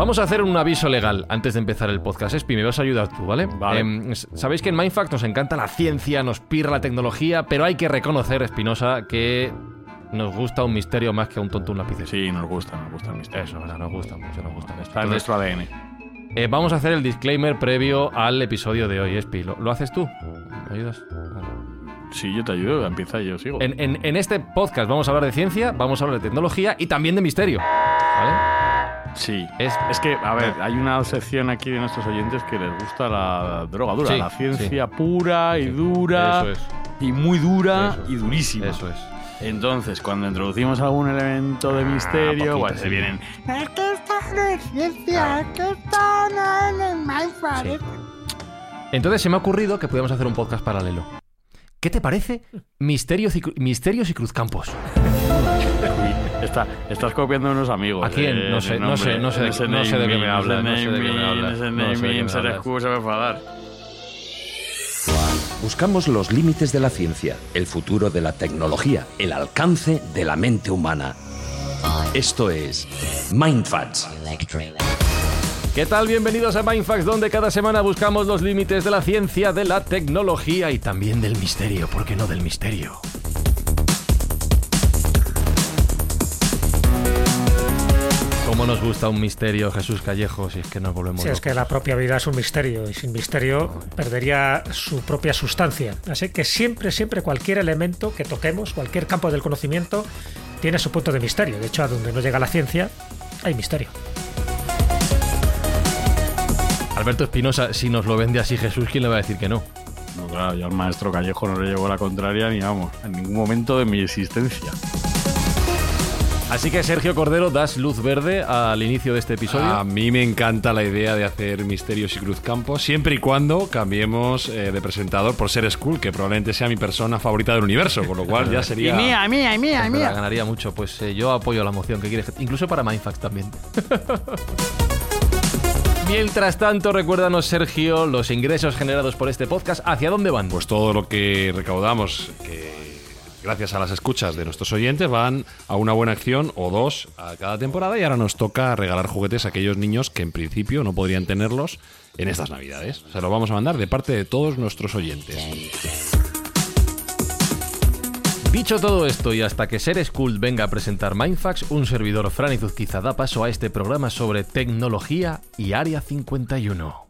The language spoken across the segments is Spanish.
Vamos a hacer un aviso legal antes de empezar el podcast. Espi, me vas a ayudar tú, ¿vale? Vale. S- Sabéis que en Mindfact nos encanta la ciencia, nos pirra la tecnología, pero hay que reconocer, Espinosa, que nos gusta un misterio más que a un tonto un lápiz. Sí, nos gusta, nos gusta el misterio. Eso, ¿verdad? nos gusta mucho, nos gusta. Está en nuestro ADN. eh, vamos a hacer el disclaimer previo al episodio de hoy, Espi. ¿Lo, lo haces tú? ¿Me ayudas? Sí, yo te ayudo, empieza y yo sigo. En, en- en este podcast vamos a hablar de ciencia, vamos a hablar de tecnología y también de misterio. ¿Vale? Sí. Es- Es, que, a ver, hay una sección aquí de nuestros oyentes que les gusta la droga dura, Sí, la ciencia pura y dura. Eso es. Y muy dura Eso es. y durísima. Eso es. Entonces, cuando introducimos algún elemento de misterio, poquito, pues se vienen. Es que esto no es ciencia, es que esto no es. Sí. Entonces se me ha ocurrido que podíamos hacer un podcast paralelo. ¿Qué te parece Misterios y, Misterios y Cruzcampos? Está- estás copiando a unos amigos. ¿A quién? eh, No sé, de no sé, no sé de- no sé de qué me hablas, no sé de qué me ese hablas, naming, no sé de ese naming, se hablas. excusa me enfadar. Buscamos los límites de la ciencia, el futuro de la tecnología, el alcance de la mente humana. Esto es Mindfacts. ¿Qué tal? Bienvenidos a Mindfax, donde cada semana buscamos los límites de la ciencia, de la tecnología y también del misterio, ¿por qué no del misterio? ¿Cómo nos gusta un misterio, Jesús Callejo, si es que nos volvemos Sí, es locos? que la propia vida es un misterio y sin misterio perdería su propia sustancia. Así que siempre, siempre cualquier elemento que toquemos, cualquier campo del conocimiento, tiene su punto de misterio. De hecho, a donde no llega la ciencia, hay misterio. Alberto Espinosa, si nos lo vende así Jesús, ¿quién le va a decir que no? No, claro, yo al maestro Callejo no le llevo la contraria ni vamos, en ningún momento de mi existencia. Así que Sergio Cordero, das luz verde al inicio de este episodio. A mí me encanta la idea de hacer misterios y cruzcampos, siempre y cuando cambiemos eh, de presentador por ser Skull, que probablemente sea mi persona favorita del universo, con lo cual ya sería. Y mía, y mía, y mía, y Es verdad, mía. ganaría mucho. Pues eh, yo apoyo la moción que quieres. Incluso para Mindfax también. Mientras tanto, recuérdanos, Sergio, los ingresos generados por este podcast, ¿hacia dónde van? Pues todo lo que recaudamos, que gracias a las escuchas de nuestros oyentes, van a una buena acción o dos a cada temporada y ahora nos toca regalar juguetes a aquellos niños que en principio no podrían tenerlos en estas navidades. Se los vamos a mandar de parte de todos nuestros oyentes. Dicho todo esto y hasta que Ser School venga a presentar Mindfax, un servidor Fran Izuzquiza da paso a este programa sobre tecnología y Área 51.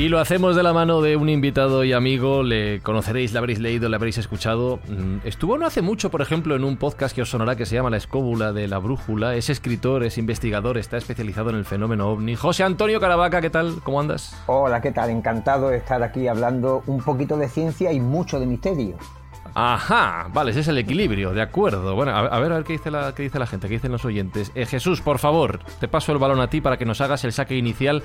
Y lo hacemos de la mano de un invitado y amigo, le conoceréis, le habréis leído, le habréis escuchado. Mm, Estuvo no hace mucho, por ejemplo, en un podcast que os sonará que se llama La Escóbula de la Brújula. Es escritor, es investigador, está especializado en el fenómeno ovni. José Antonio Caravaca, ¿qué tal? ¿Cómo andas? Hola, ¿qué tal? Encantado de estar aquí hablando un poquito de ciencia y mucho de misterio. Ajá, vale, ese es el equilibrio, de acuerdo. Bueno, a, ver, a ver qué dice la, qué dice la gente, qué dicen los oyentes. Eh, Jesús, por favor, te paso el balón a ti para que nos hagas el saque inicial.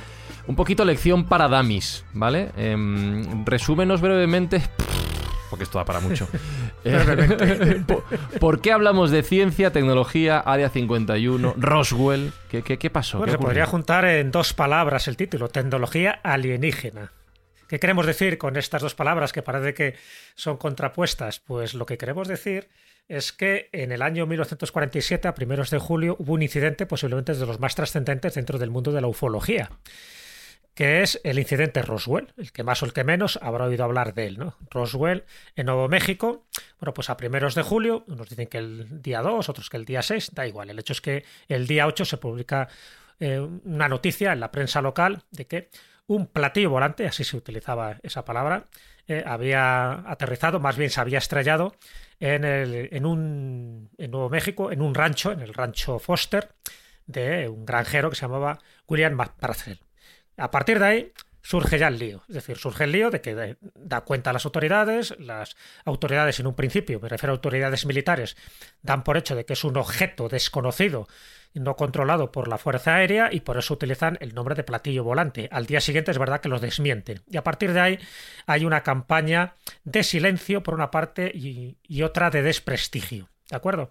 Un poquito lección para damis, ¿vale? Em, resúmenos brevemente, porque esto da para mucho. Eh, ¿por, por qué hablamos de ciencia, tecnología, Área 51, Roswell? ¿Qué, qué, qué pasó? Bueno, ¿Qué se podría juntar en dos palabras el título, tecnología alienígena. ¿Qué queremos decir con estas dos palabras que parece que son contrapuestas? Pues lo que queremos decir es que en el año 1947, a primeros de julio, hubo un incidente posiblemente de los más trascendentes dentro del mundo de la ufología que es el incidente Roswell. El que más o el que menos habrá oído hablar de él, ¿no? Roswell en Nuevo México. Bueno, pues a primeros de julio, unos dicen que el día 2, otros que el día 6, da igual. El hecho es que el día 8 se publica eh, una noticia en la prensa local de que un platillo volante, así se utilizaba esa palabra, eh, había aterrizado, más bien se había estrellado en, el, en, un, en Nuevo México, en un rancho, en el rancho Foster, de un granjero que se llamaba William McParcel. A partir de ahí surge ya el lío. Es decir, surge el lío de que da cuenta a las autoridades, las autoridades en un principio, me refiero a autoridades militares, dan por hecho de que es un objeto desconocido no controlado por la Fuerza Aérea y por eso utilizan el nombre de platillo volante. Al día siguiente es verdad que los desmienten. Y a partir de ahí hay una campaña de silencio por una parte y, otra de desprestigio. ¿De acuerdo?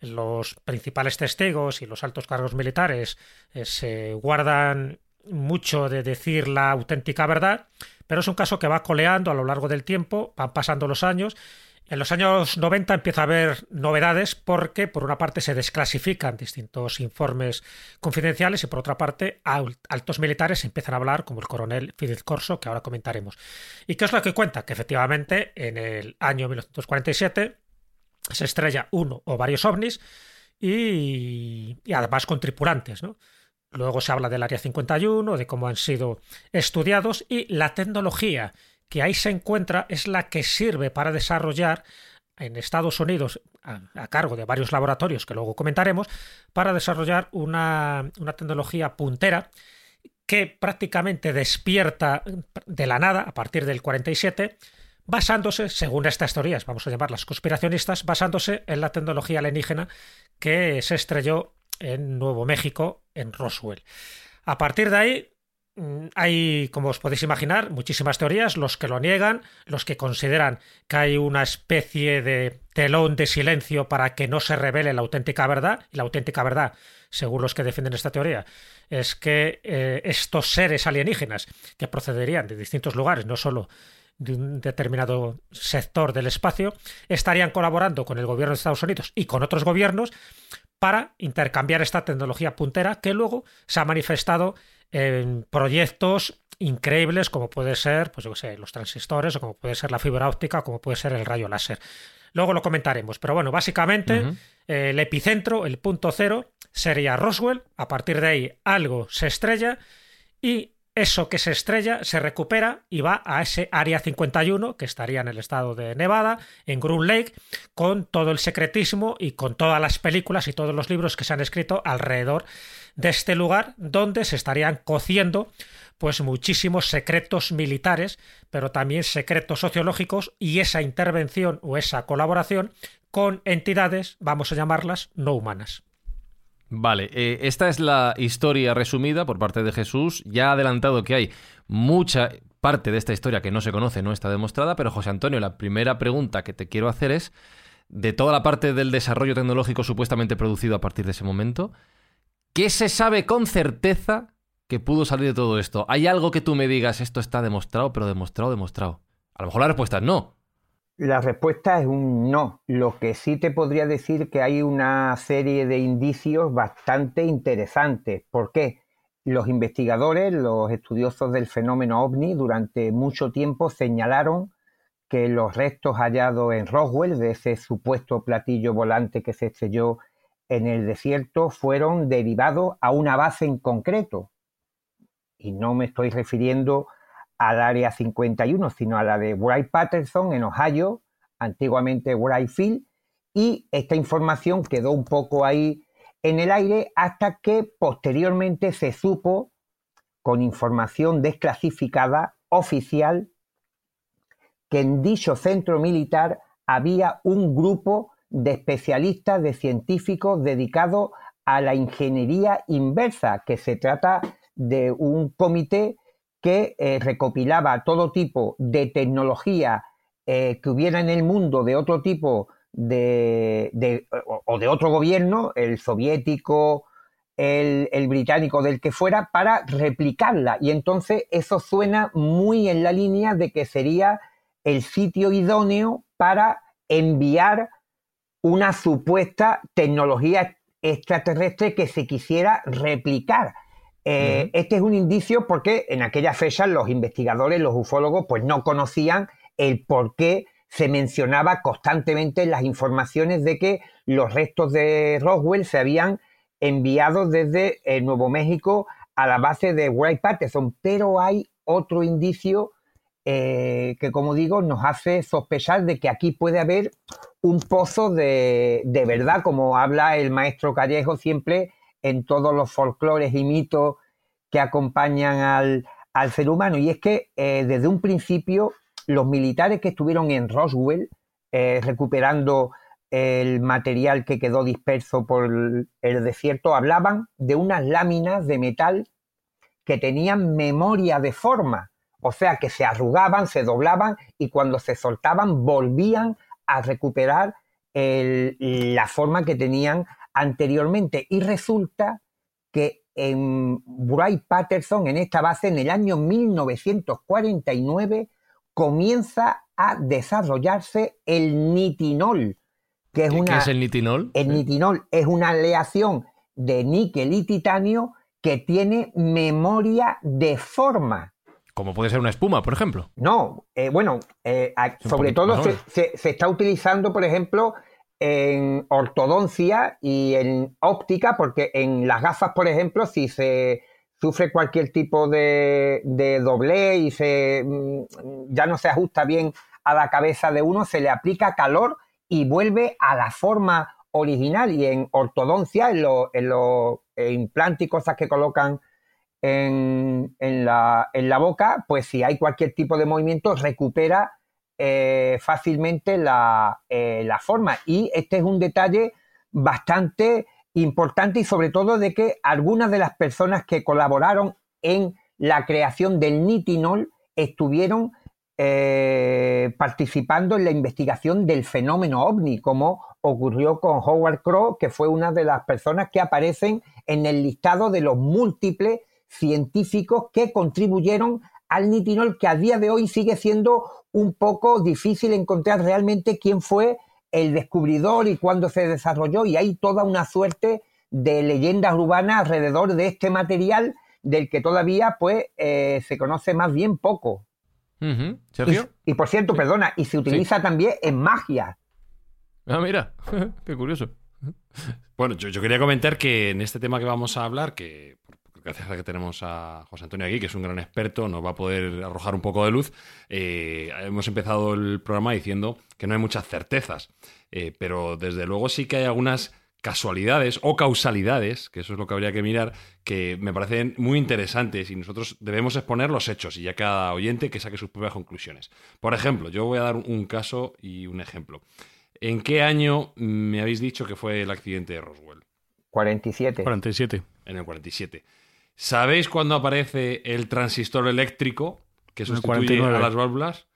Los principales testigos y los altos cargos militares eh, se guardan mucho de decir la auténtica verdad, pero es un caso que va coleando a lo largo del tiempo, van pasando los años. En los años 90 empieza a haber novedades porque, por una parte, se desclasifican distintos informes confidenciales y, por otra parte, altos militares empiezan a hablar, como el coronel Fidel Corso, que ahora comentaremos. ¿Y qué es lo que cuenta? Que efectivamente, en el año 1947 se estrella uno o varios ovnis y, y además con tripulantes, ¿no? Luego se habla del Área 51, de cómo han sido estudiados y la tecnología que ahí se encuentra es la que sirve para desarrollar en Estados Unidos, a, cargo de varios laboratorios que luego comentaremos, para desarrollar una, una tecnología puntera que prácticamente despierta de la nada a partir del 47 basándose, según estas teorías, vamos a llamarlas conspiracionistas, basándose en la tecnología alienígena que se estrelló en Nuevo México, en Roswell. A partir de ahí, mm, hay, como os podéis imaginar, muchísimas teorías, los que lo niegan, los que consideran que hay una especie de telón de silencio para que no se revele la auténtica verdad, y la auténtica verdad, según los que defienden esta teoría, es que eh, estos seres alienígenas, que procederían de distintos lugares, no solo de un determinado sector del espacio, estarían colaborando con el gobierno de Estados Unidos y con otros gobiernos para intercambiar esta tecnología puntera que luego se ha manifestado en proyectos increíbles como puede ser, pues yo sé, los transistores o como puede ser la fibra óptica o como puede ser el rayo láser. Luego lo comentaremos, pero bueno, básicamente eh, el epicentro, el punto cero, sería Roswell, a partir de ahí algo se estrella y eso que se estrella se recupera y va a ese área 51 que estaría en el estado de Nevada, en Groom Lake, con todo el secretismo y con todas las películas y todos los libros que se han escrito alrededor de este lugar donde se estarían cociendo pues muchísimos secretos militares, pero también secretos sociológicos y esa intervención o esa colaboración con entidades, vamos a llamarlas, no humanas. Vale, eh, esta es la historia resumida por parte de Jesús. Ya ha adelantado que hay mucha parte de esta historia que no se conoce, no está demostrada, pero José Antonio, la primera pregunta que te quiero hacer es, de toda la parte del desarrollo tecnológico supuestamente producido a partir de ese momento, ¿qué se sabe con certeza que pudo salir de todo esto? ¿Hay algo que tú me digas, esto está demostrado, pero demostrado, demostrado? A lo mejor la respuesta es no, la respuesta es un no. Lo que sí te podría decir que hay una serie de indicios bastante interesantes. ¿Por qué? Los investigadores, los estudiosos del fenómeno ovni, durante mucho tiempo señalaron que los restos hallados en Roswell, de ese supuesto platillo volante que se estrelló en el desierto, fueron derivados a una base en concreto. Y no me estoy refiriendo al área 51, sino a la de Wright Patterson en Ohio, antiguamente Wright Field, y esta información quedó un poco ahí en el aire hasta que posteriormente se supo, con información desclasificada oficial, que en dicho centro militar había un grupo de especialistas, de científicos dedicados a la ingeniería inversa, que se trata de un comité que eh, recopilaba todo tipo de tecnología eh, que hubiera en el mundo de otro tipo de, o, de otro gobierno, el soviético, el, británico, del que fuera, para replicarla. Y entonces eso suena muy en la línea de que sería el sitio idóneo para enviar una supuesta tecnología extraterrestre que se quisiera replicar. Eh, este es un indicio porque en aquellas fechas los investigadores, los ufólogos, pues no conocían el por qué se mencionaba constantemente en las informaciones de que los restos de Roswell se habían enviado desde eh, Nuevo México a la base de Wright Patterson, pero hay otro indicio eh, que, como digo, nos hace sospechar de que aquí puede haber un pozo de, verdad, como habla el maestro Callejo siempre en todos los folclores y mitos que acompañan al, ser humano. Y es que eh, desde un principio los militares que estuvieron en Roswell eh, recuperando el material que quedó disperso por el desierto hablaban de unas láminas de metal que tenían memoria de forma, o sea que se arrugaban, se doblaban y cuando se soltaban volvían a recuperar la forma que tenían anteriormente. Y resulta que en Wright Patterson, en esta base, en el año 1949, comienza a desarrollarse el nitinol. Que es ¿Qué es el nitinol? El nitinol es una aleación de níquel y titanio que tiene memoria de forma. Como puede ser una espuma, por ejemplo. No, eh, bueno, eh, sobre todo se, está utilizando, por ejemplo, en ortodoncia y en óptica, porque en las gafas, por ejemplo, si se sufre cualquier tipo de, doble y se, mm, ya no se ajusta bien a la cabeza de uno, se le aplica calor y vuelve a la forma original. Y en ortodoncia, en los lo, implantes y cosas que colocan en, la, boca, pues si hay cualquier tipo de movimiento, recupera eh, fácilmente eh, la, forma. Y este es un detalle bastante importante y sobre todo de que algunas de las personas que colaboraron en la creación del nitinol estuvieron eh, participando en la investigación del fenómeno ovni, como ocurrió con Howard Crow, que fue una de las personas que aparecen en el listado de los múltiples científicos que contribuyeron al nitinol, que a día de hoy sigue siendo un poco difícil encontrar realmente quién fue el descubridor y cuándo se desarrolló, y hay toda una suerte de leyendas urbanas alrededor de este material del que todavía pues eh, se conoce más bien poco. ¿Sergio? Y, por cierto, perdona, y se utiliza también en magia. Ah, mira, qué curioso. Bueno, yo, yo, quería comentar que en este tema que vamos a hablar, que gracias a que tenemos a José Antonio aquí, que es un gran experto, nos va a poder arrojar un poco de luz. Eh, hemos empezado el programa diciendo que no hay muchas certezas, eh, pero desde luego sí que hay algunas casualidades o causalidades, que eso es lo que habría que mirar, que me parecen muy interesantes y nosotros debemos exponer los hechos y ya cada oyente que saque sus propias conclusiones. Por ejemplo, yo voy a dar un caso y un ejemplo. ¿En qué año me habéis dicho que fue el accidente de Roswell? 47. 47. En el 47. ¿Sabéis cuándo aparece el transistor eléctrico que sustituye a las válvulas?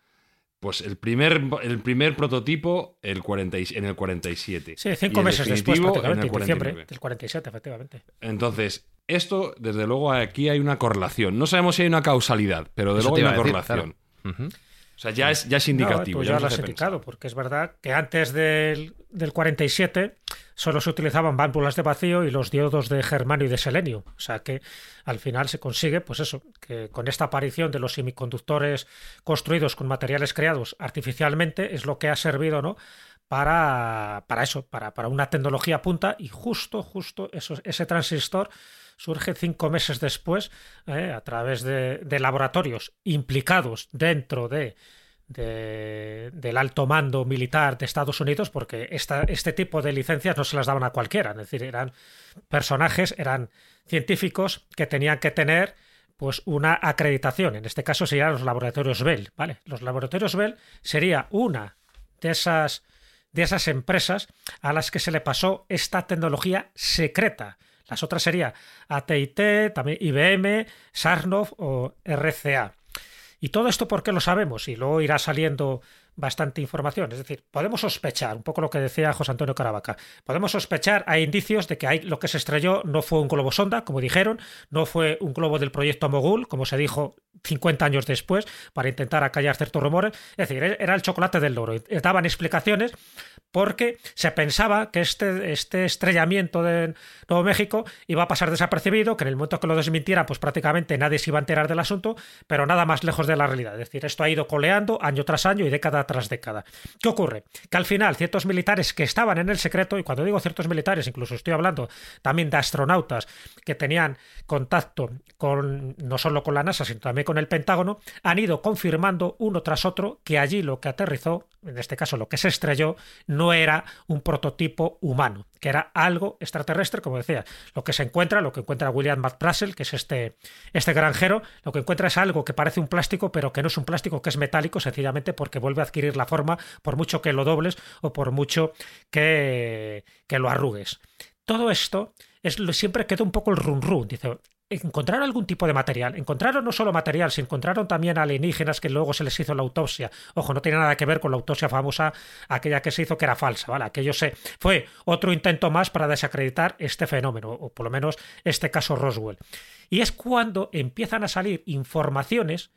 Pues el primer, el primer prototipo el 40, en el 47. Sí, cinco meses después, prácticamente, en diciembre del 47, efectivamente. Entonces, esto, desde luego, aquí hay una correlación. No sabemos si hay una causalidad, pero de luego hay una correlación. Sea, ya es, ya es indicativo. Pues ya, lo has indicado, porque es verdad que antes del, del 47 solo se utilizaban válvulas de vacío y los diodos de germanio y de selenio. O sea que al final se consigue, pues eso, que con esta aparición de los semiconductores construidos con materiales creados artificialmente es lo que ha servido, ¿no? Para, para eso, para, para una tecnología punta y justo, justo eso, ese transistor surge cinco meses después eh, a través de, de laboratorios implicados dentro de del alto mando militar de Estados Unidos, porque esta, este tipo de licencias no se las daban a cualquiera, es decir, eran personajes, eran científicos que tenían que tener pues una acreditación. En este caso serían los laboratorios Bell, ¿vale? Los laboratorios Bell sería una de esas de esas empresas a las que se le pasó esta tecnología secreta. Las otras serían AT&T, también IBM, Sarnoff o RCA. ¿Y todo esto por qué lo sabemos? Y luego irá saliendo bastante información. Es decir, podemos sospechar, un poco lo que decía José Antonio Caravaca, podemos sospechar, hay indicios de que hay, lo que se estrelló no fue un globo sonda, como dijeron, no fue un globo del proyecto Mogul, como se dijo 50 años después para intentar acallar ciertos rumores. Es decir, era el chocolate del loro. Daban explicaciones porque se pensaba que este, este estrellamiento de Nuevo México iba a pasar desapercibido, que en el momento que lo desmintiera, pues prácticamente nadie se iba a enterar del asunto, pero nada más lejos de la realidad. Es decir, esto ha ido coleando año tras año y década tras década. ¿Qué ocurre? Que al final ciertos militares que estaban en el secreto, y cuando digo ciertos militares, incluso estoy hablando también de astronautas que tenían contacto con no solo con la NASA, sino también con el Pentágono, han ido confirmando uno tras otro que allí lo que aterrizó, en este caso lo que se estrelló, no era un prototipo humano, que era algo extraterrestre, como decía. Lo que se encuentra, lo que encuentra William McPrussell, que es este, este granjero, lo que encuentra es algo que parece un plástico, pero que no es un plástico, que es metálico, sencillamente porque vuelve a adquirir la forma por mucho que lo dobles o por mucho que, que lo arrugues. Todo esto es, siempre queda un poco el run run. Dice, encontraron algún tipo de material. Encontraron no solo material, se encontraron también alienígenas que luego se les hizo la autopsia. Ojo, no tiene nada que ver con la autopsia famosa, aquella que se hizo que era falsa, ¿vale? Aquello se fue otro intento más para desacreditar este fenómeno, o por lo menos este caso Roswell. Y es cuando empiezan a salir informaciones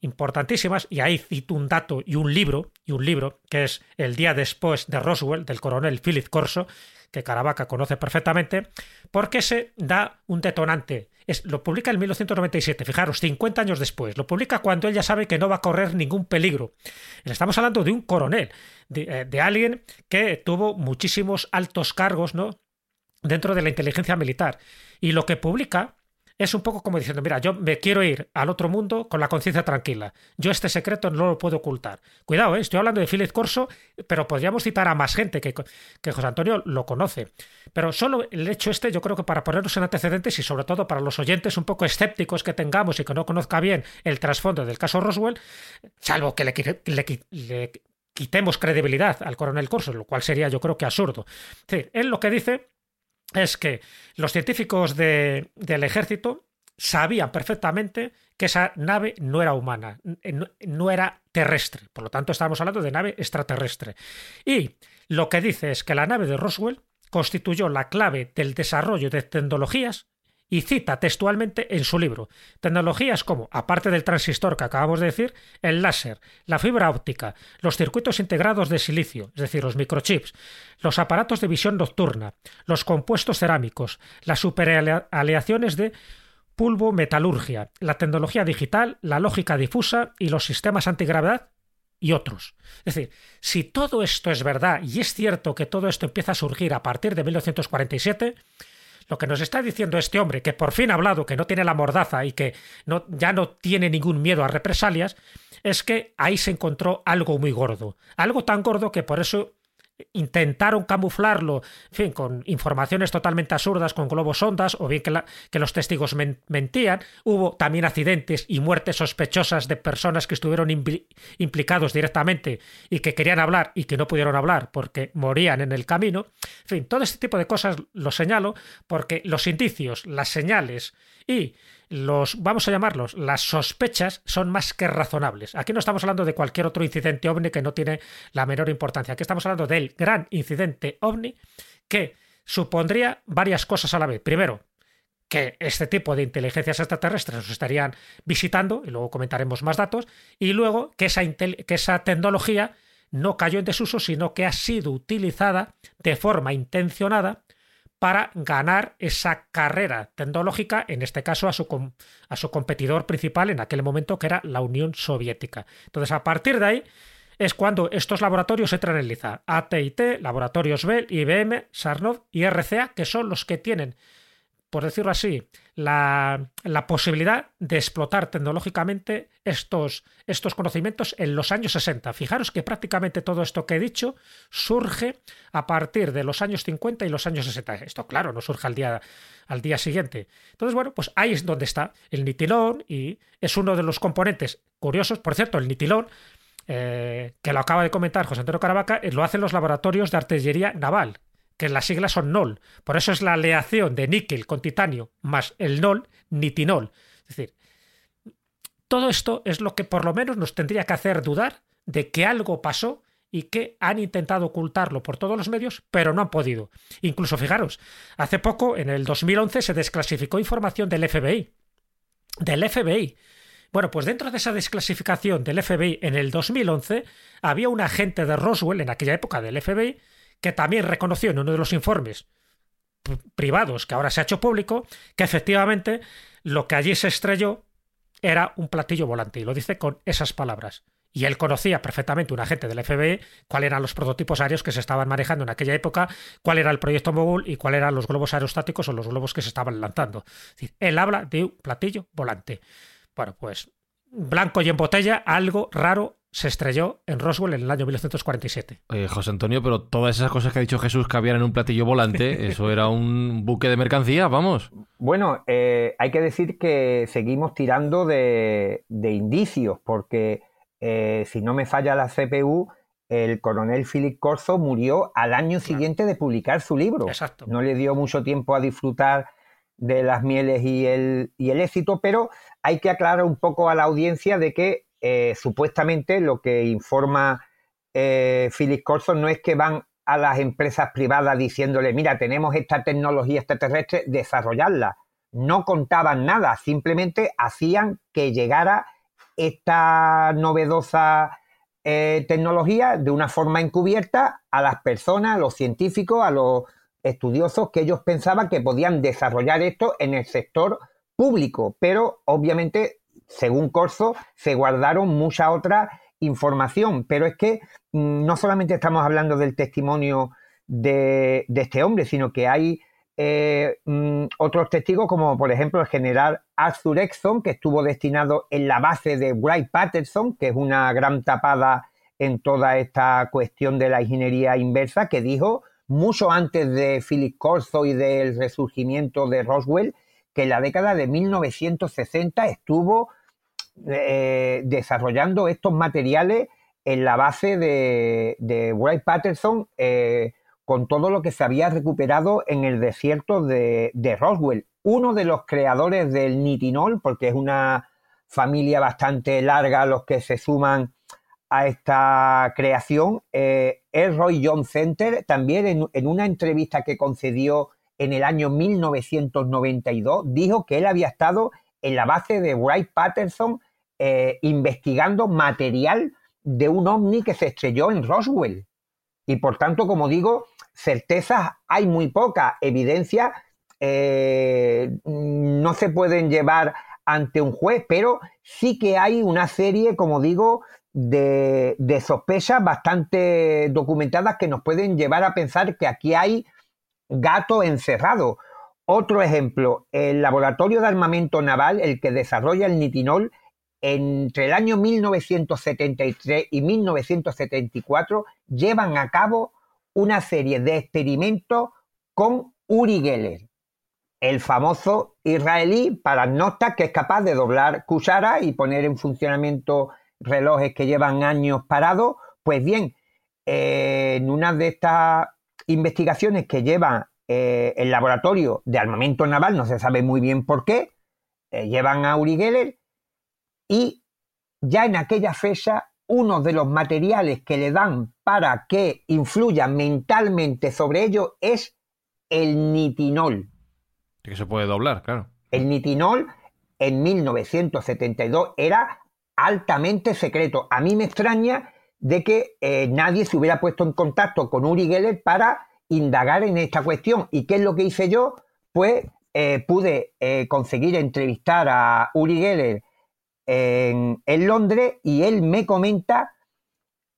importantísimas, y ahí cito un dato y un libro, y un libro, que es El día después de Roswell, del coronel Philip Corso, que Caravaca conoce perfectamente, porque se da un detonante. Es, lo publica en 1997, fijaros, 50 años después. Lo publica cuando él ya sabe que no va a correr ningún peligro. estamos hablando de un coronel, de, eh, de alguien que tuvo muchísimos altos cargos, ¿no? dentro de la inteligencia militar. Y lo que publica es un poco como diciendo, mira, yo me quiero ir al otro mundo con la conciencia tranquila. Yo este secreto no lo puedo ocultar. Cuidado, ¿eh? estoy hablando de Philip Corso, pero podríamos citar a más gente que, José Antonio lo conoce. Pero solo el hecho este, yo creo que para ponernos en antecedentes y sobre todo para los oyentes un poco escépticos que tengamos y que no conozca bien el trasfondo del caso Roswell, salvo que le, le, quitemos credibilidad al coronel Corso, lo cual sería yo creo que absurdo. Es él lo que dice es que los científicos del ejército sabían perfectamente que esa nave no era humana, no, era terrestre. Por lo tanto, estamos hablando de nave extraterrestre. Y lo que dice es que la nave de Roswell constituyó la clave del desarrollo de tecnologías y cita textualmente en su libro tecnologías como, aparte del transistor que acabamos de decir, el láser, la fibra óptica, los circuitos integrados de silicio, es decir, los microchips, los aparatos de visión nocturna, los compuestos cerámicos, las superaleaciones de pulvo-metalurgia, la tecnología digital, la lógica difusa y los sistemas antigravedad y otros. Es decir, si todo esto es verdad y es cierto que todo esto empieza a surgir a partir de 1947, lo que nos está diciendo este hombre, que por fin ha hablado, que no tiene la mordaza y que ya no tiene ningún miedo a represalias, es que ahí se encontró algo muy gordo. Algo tan gordo que por eso intentaron camuflarlo, fin, con informaciones totalmente absurdas, con globos ondas, o bien que, que los testigos mentían. Hubo también accidentes y muertes sospechosas de personas que estuvieron implicados directamente y que querían hablar y que no pudieron hablar porque morían en el camino. En fin, todo este tipo de cosas lo señalo porque los indicios, las señales y los, vamos a llamarlos, las sospechas son más que razonables. Aquí no estamos hablando de cualquier otro incidente ovni que no tiene la menor importancia. Aquí estamos hablando del gran incidente ovni que supondría varias cosas a la vez. Primero, que este tipo de inteligencias extraterrestres nos estarían visitando, y luego comentaremos más datos, y luego que esa, que esa tecnología no cayó en desuso, sino que ha sido utilizada de forma intencionada para ganar esa carrera tecnológica, en este caso a su, a su competidor principal en aquel momento que era la Unión Soviética. Entonces, a partir de ahí es cuando estos laboratorios entran en liza. AT&T, Laboratorios Bell, IBM, Sarnov y RCA, que son los que tienen por decirlo así, la, posibilidad de explotar tecnológicamente estos, estos conocimientos en los años 60. Fijaros que prácticamente todo esto que he dicho surge a partir de los años 50 y los años 60. Esto, claro, no surge al día, al día siguiente. Entonces, bueno, pues ahí es donde está el nitilón y es uno de los componentes curiosos. Por cierto, el nitilón eh, que lo acaba de comentar José Antonio Caravaca, lo hacen los laboratorios de artillería naval, que las siglas son NOL. Por eso es la aleación de níquel con titanio más el NOL, nitinol. Es decir, todo esto es lo que por lo menos nos tendría que hacer dudar de que algo pasó y que han intentado ocultarlo por todos los medios, pero no han podido. Incluso, fijaros, hace poco, en el 2011, se desclasificó información del FBI. Del FBI. Bueno, pues dentro de esa desclasificación del FBI en el 2011, había un agente de Roswell en aquella época del FBI que también reconoció en uno de los informes privados que ahora se ha hecho público que efectivamente lo que allí se estrelló era un platillo volante y lo dice con esas palabras. Y él conocía perfectamente, un agente del FBI, cuáles eran los prototipos aéreos que se estaban manejando en aquella época, cuál era el proyecto Mogul y cuáles eran los globos aerostáticos o los globos que se estaban lanzando. él habla de un platillo volante. Bueno, pues blanco y en botella, algo raro se estrelló en Roswell en el año 1947. José Antonio, pero todas esas cosas que ha dicho Jesús que habían en un platillo volante, eso era un buque de mercancía, vamos. Bueno, eh, hay que decir que seguimos tirando de, indicios, porque eh, si no me falla la CPU, el coronel Philip Corso murió al año siguiente de publicar su libro. Exacto. No le dio mucho tiempo a disfrutar de las mieles y el, y el éxito, pero hay que aclarar un poco a la audiencia de que eh, supuestamente lo que informa eh, Philip Corson no es que van a las empresas privadas diciéndole, mira, tenemos esta tecnología extraterrestre, desarrollarla. No contaban nada, simplemente hacían que llegara esta novedosa eh, tecnología de una forma encubierta a las personas, a los científicos, a los estudiosos que ellos pensaban que podían desarrollar esto en el sector público, pero obviamente, según Corso, se guardaron mucha otra información, pero es que mm, no solamente estamos hablando del testimonio de, este hombre, sino que hay eh, mm, otros testigos, como por ejemplo el general Arthur Exxon, que estuvo destinado en la base de Wright Patterson, que es una gran tapada en toda esta cuestión de la ingeniería inversa, que dijo mucho antes de Philip Corso y del resurgimiento de Roswell, que en la década de 1960 estuvo eh, desarrollando estos materiales en la base de, de Wright Patterson eh, con todo lo que se había recuperado en el desierto de, Roswell. Uno de los creadores del nitinol, porque es una familia bastante larga los que se suman a esta creación, eh, es Roy John Center, también en, una entrevista que concedió en el año 1992, dijo que él había estado en la base de Wright Patterson eh, investigando material de un ovni que se estrelló en Roswell. Y por tanto, como digo, certezas hay muy poca, evidencia eh, no se pueden llevar ante un juez, pero sí que hay una serie, como digo, de, de sospechas bastante documentadas que nos pueden llevar a pensar que aquí hay gato encerrado. Otro ejemplo, el laboratorio de armamento naval, el que desarrolla el nitinol, entre el año 1973 y 1974 llevan a cabo una serie de experimentos con Uri Geller, el famoso israelí paragnostas que es capaz de doblar cuchara y poner en funcionamiento relojes que llevan años parados. Pues bien, eh, en una de estas investigaciones que lleva eh, el laboratorio de armamento naval, no se sabe muy bien por qué, eh, llevan a Uri Geller y ya en aquella fecha uno de los materiales que le dan para que influya mentalmente sobre ello es el nitinol. Que se puede doblar, claro. El nitinol en 1972 era altamente secreto. A mí me extraña de que eh, nadie se hubiera puesto en contacto con Uri Geller para indagar en esta cuestión. ¿Y qué es lo que hice yo? Pues eh, pude eh, conseguir entrevistar a Uri Geller en, Londres y él me comenta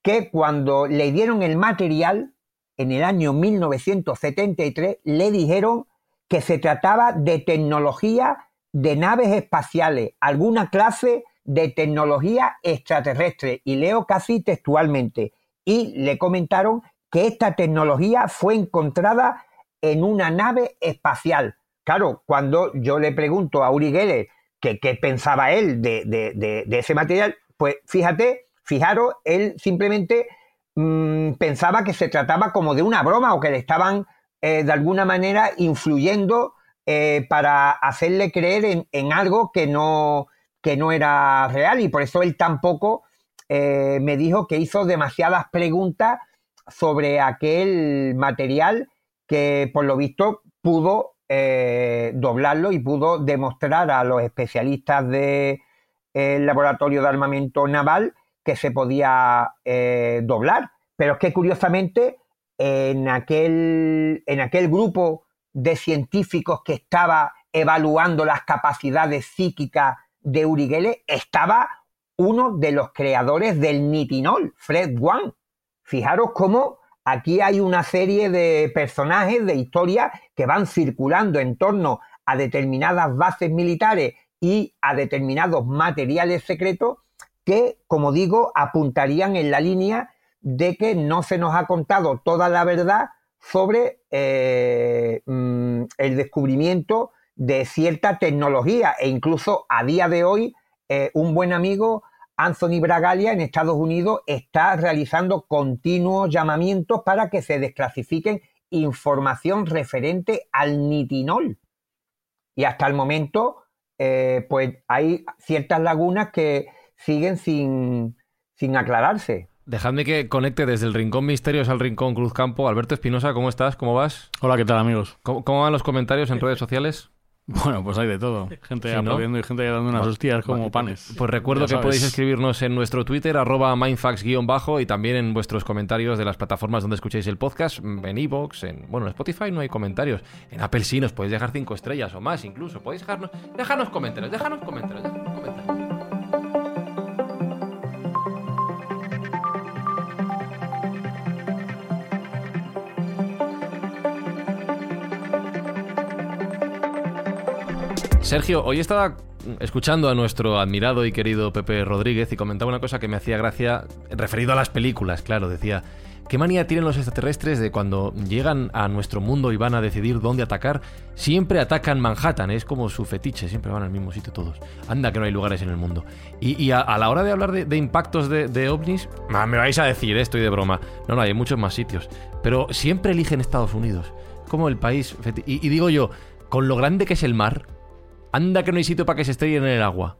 que cuando le dieron el material en el año 1973 le dijeron que se trataba de tecnología de naves espaciales, alguna clase de tecnología extraterrestre, y leo casi textualmente, y le comentaron que esta tecnología fue encontrada en una nave espacial. Claro, cuando yo le pregunto a Uri Geller qué pensaba él de, ese material, pues fíjate, fijaros, él simplemente mm, pensaba que se trataba como de una broma o que le estaban eh, de alguna manera influyendo eh, para hacerle creer en, algo que no, que no era real. Y por eso él tampoco eh, me dijo que hizo demasiadas preguntas sobre aquel material que por lo visto pudo eh, doblarlo y pudo demostrar a los especialistas de el laboratorio de armamento naval que se podía eh, doblar. Pero es que curiosamente en aquel, en aquel grupo de científicos que estaba evaluando las capacidades psíquicas de Uri Geller estaba uno de los creadores del nitinol, Fred Wang. Fijaros cómo aquí hay una serie de personajes, de historias que van circulando en torno a determinadas bases militares y a determinados materiales secretos que, como digo, apuntarían en la línea de que no se nos ha contado toda la verdad sobre eh, mm, el descubrimiento de cierta tecnología. E incluso a día de hoy eh, un buen amigo Anthony Bragalia en Estados Unidos está realizando continuos llamamientos para que se desclasifiquen información referente al nitinol. Y hasta el momento, eh, pues hay ciertas lagunas que siguen sin, sin aclararse. Dejadme que conecte desde el Rincón Misterios al Rincón Cruzcampo. Alberto Espinosa, ¿cómo estás? ¿Cómo vas? Hola, ¿qué tal, amigos? ¿Cómo, cómo van los comentarios en redes sociales? Bueno, pues hay de todo. Gente Sí, ¿no? aplaudiendo y gente dando unas hostias como panes. Pues recuerdo Ya que podéis escribirnos en nuestro Twitter, arroba mindfax-bajo, y también en vuestros comentarios de las plataformas donde escuchéis el podcast, en iVoox, en... Bueno, en Spotify no hay comentarios. En Apple sí nos podéis dejar cinco estrellas o más incluso. Podéis dejarnos... Dejarnos comentarios, dejarnos comentarios, dejarnos comentarios. Sergio, hoy estaba escuchando a nuestro admirado y querido Pepe Rodríguez y comentaba una cosa que me hacía gracia, referido a las películas, claro, decía, ¿qué manía tienen los extraterrestres de cuando llegan a nuestro mundo y van a decidir dónde atacar? Siempre atacan Manhattan, es como su fetiche, siempre van al mismo sitio todos. Anda que no hay lugares en el mundo. Y, a, la hora de hablar de, impactos de, ovnis, ah, me vais a decir, eh, estoy de broma. No, no, hay muchos más sitios. Pero siempre eligen Estados Unidos, como el país... y digo yo, con lo grande que es el mar, Anda que no hay sitio para que se estrellen en el agua.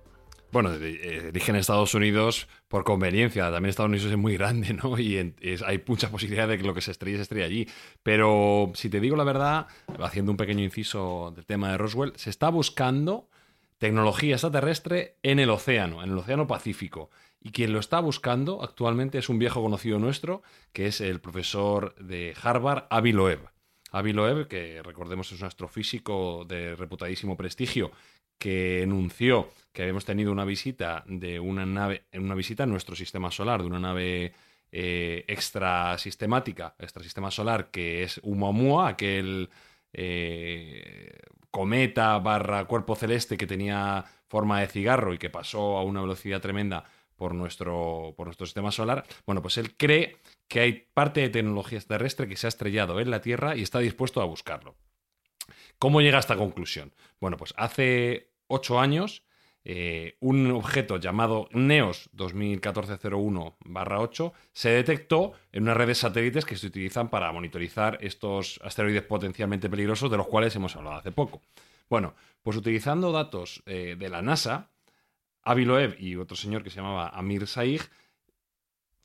Bueno, eh, eligen Estados Unidos por conveniencia. También Estados Unidos es muy grande, ¿no? Y hay mucha posibilidad de que lo que se estrelle se estrelle allí. Pero si te digo la verdad, haciendo un pequeño inciso del tema de Roswell, se está buscando tecnología extraterrestre en el océano, en el océano Pacífico. Y quien lo está buscando actualmente es un viejo conocido nuestro, que es el profesor de Harvard, Avi Loeb. Avi Loeb, que recordemos es un astrofísico de reputadísimo prestigio, que enunció que habíamos tenido una visita de una nave, una visita en nuestro sistema solar, de una nave eh, extra sistemática, extra sistema solar, que es Oumuamua, aquel eh, cometa barra cuerpo celeste que tenía forma de cigarro y que pasó a una velocidad tremenda por nuestro, por nuestro sistema solar. Bueno, pues él cree que hay parte de tecnología terrestre que se ha estrellado en la Tierra y está dispuesto a buscarlo. ¿Cómo llega a esta conclusión? Bueno, pues hace ocho años eh, un objeto llamado NEOS 2014-01-8 se detectó en unas redes satélites que se utilizan para monitorizar estos asteroides potencialmente peligrosos de los cuales hemos hablado hace poco. Bueno, pues utilizando datos eh, de la NASA, Avi Loeb y otro señor que se llamaba Amir Saig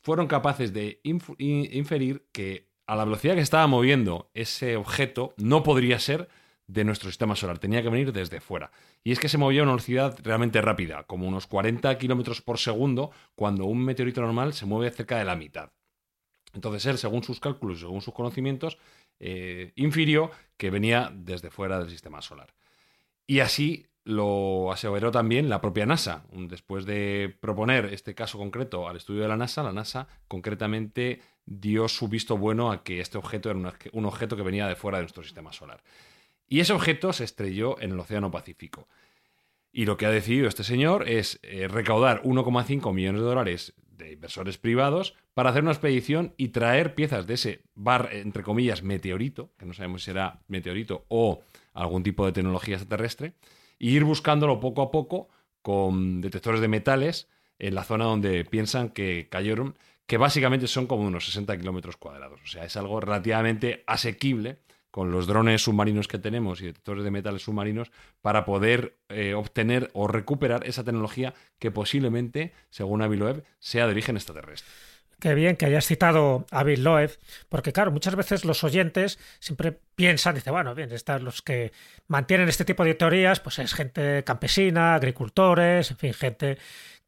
fueron capaces de inf- in- inferir que a la velocidad que estaba moviendo ese objeto no podría ser de nuestro sistema solar, tenía que venir desde fuera. Y es que se movía a una velocidad realmente rápida, como unos 40 kilómetros por segundo, cuando un meteorito normal se mueve cerca de la mitad. Entonces él, según sus cálculos, según sus conocimientos, eh, infirió que venía desde fuera del sistema solar. Y así lo aseveró también la propia NASA. Después de proponer este caso concreto al estudio de la NASA, la NASA concretamente dio su visto bueno a que este objeto era un obje- un objeto que venía de fuera de nuestro sistema solar. Y ese objeto se estrelló en el Océano Pacífico. Y lo que ha decidido este señor es eh, recaudar 1,5 millones de dólares de inversores privados para hacer una expedición y traer piezas de ese bar, entre comillas, meteorito, que no sabemos si será meteorito o algún tipo de tecnología extraterrestre, e ir buscándolo poco a poco con detectores de metales en la zona donde piensan que cayeron, que básicamente son como unos 60 kilómetros cuadrados. O sea, es algo relativamente asequible con los drones submarinos que tenemos y detectores de metales submarinos para poder eh, obtener o recuperar esa tecnología que posiblemente, según Aviloev, sea de origen extraterrestre. Qué bien que hayas citado a Bill Loeb, porque claro, muchas veces los oyentes siempre piensan, dice, bueno, bien, están los que mantienen este tipo de teorías, pues es gente campesina, agricultores, en fin, gente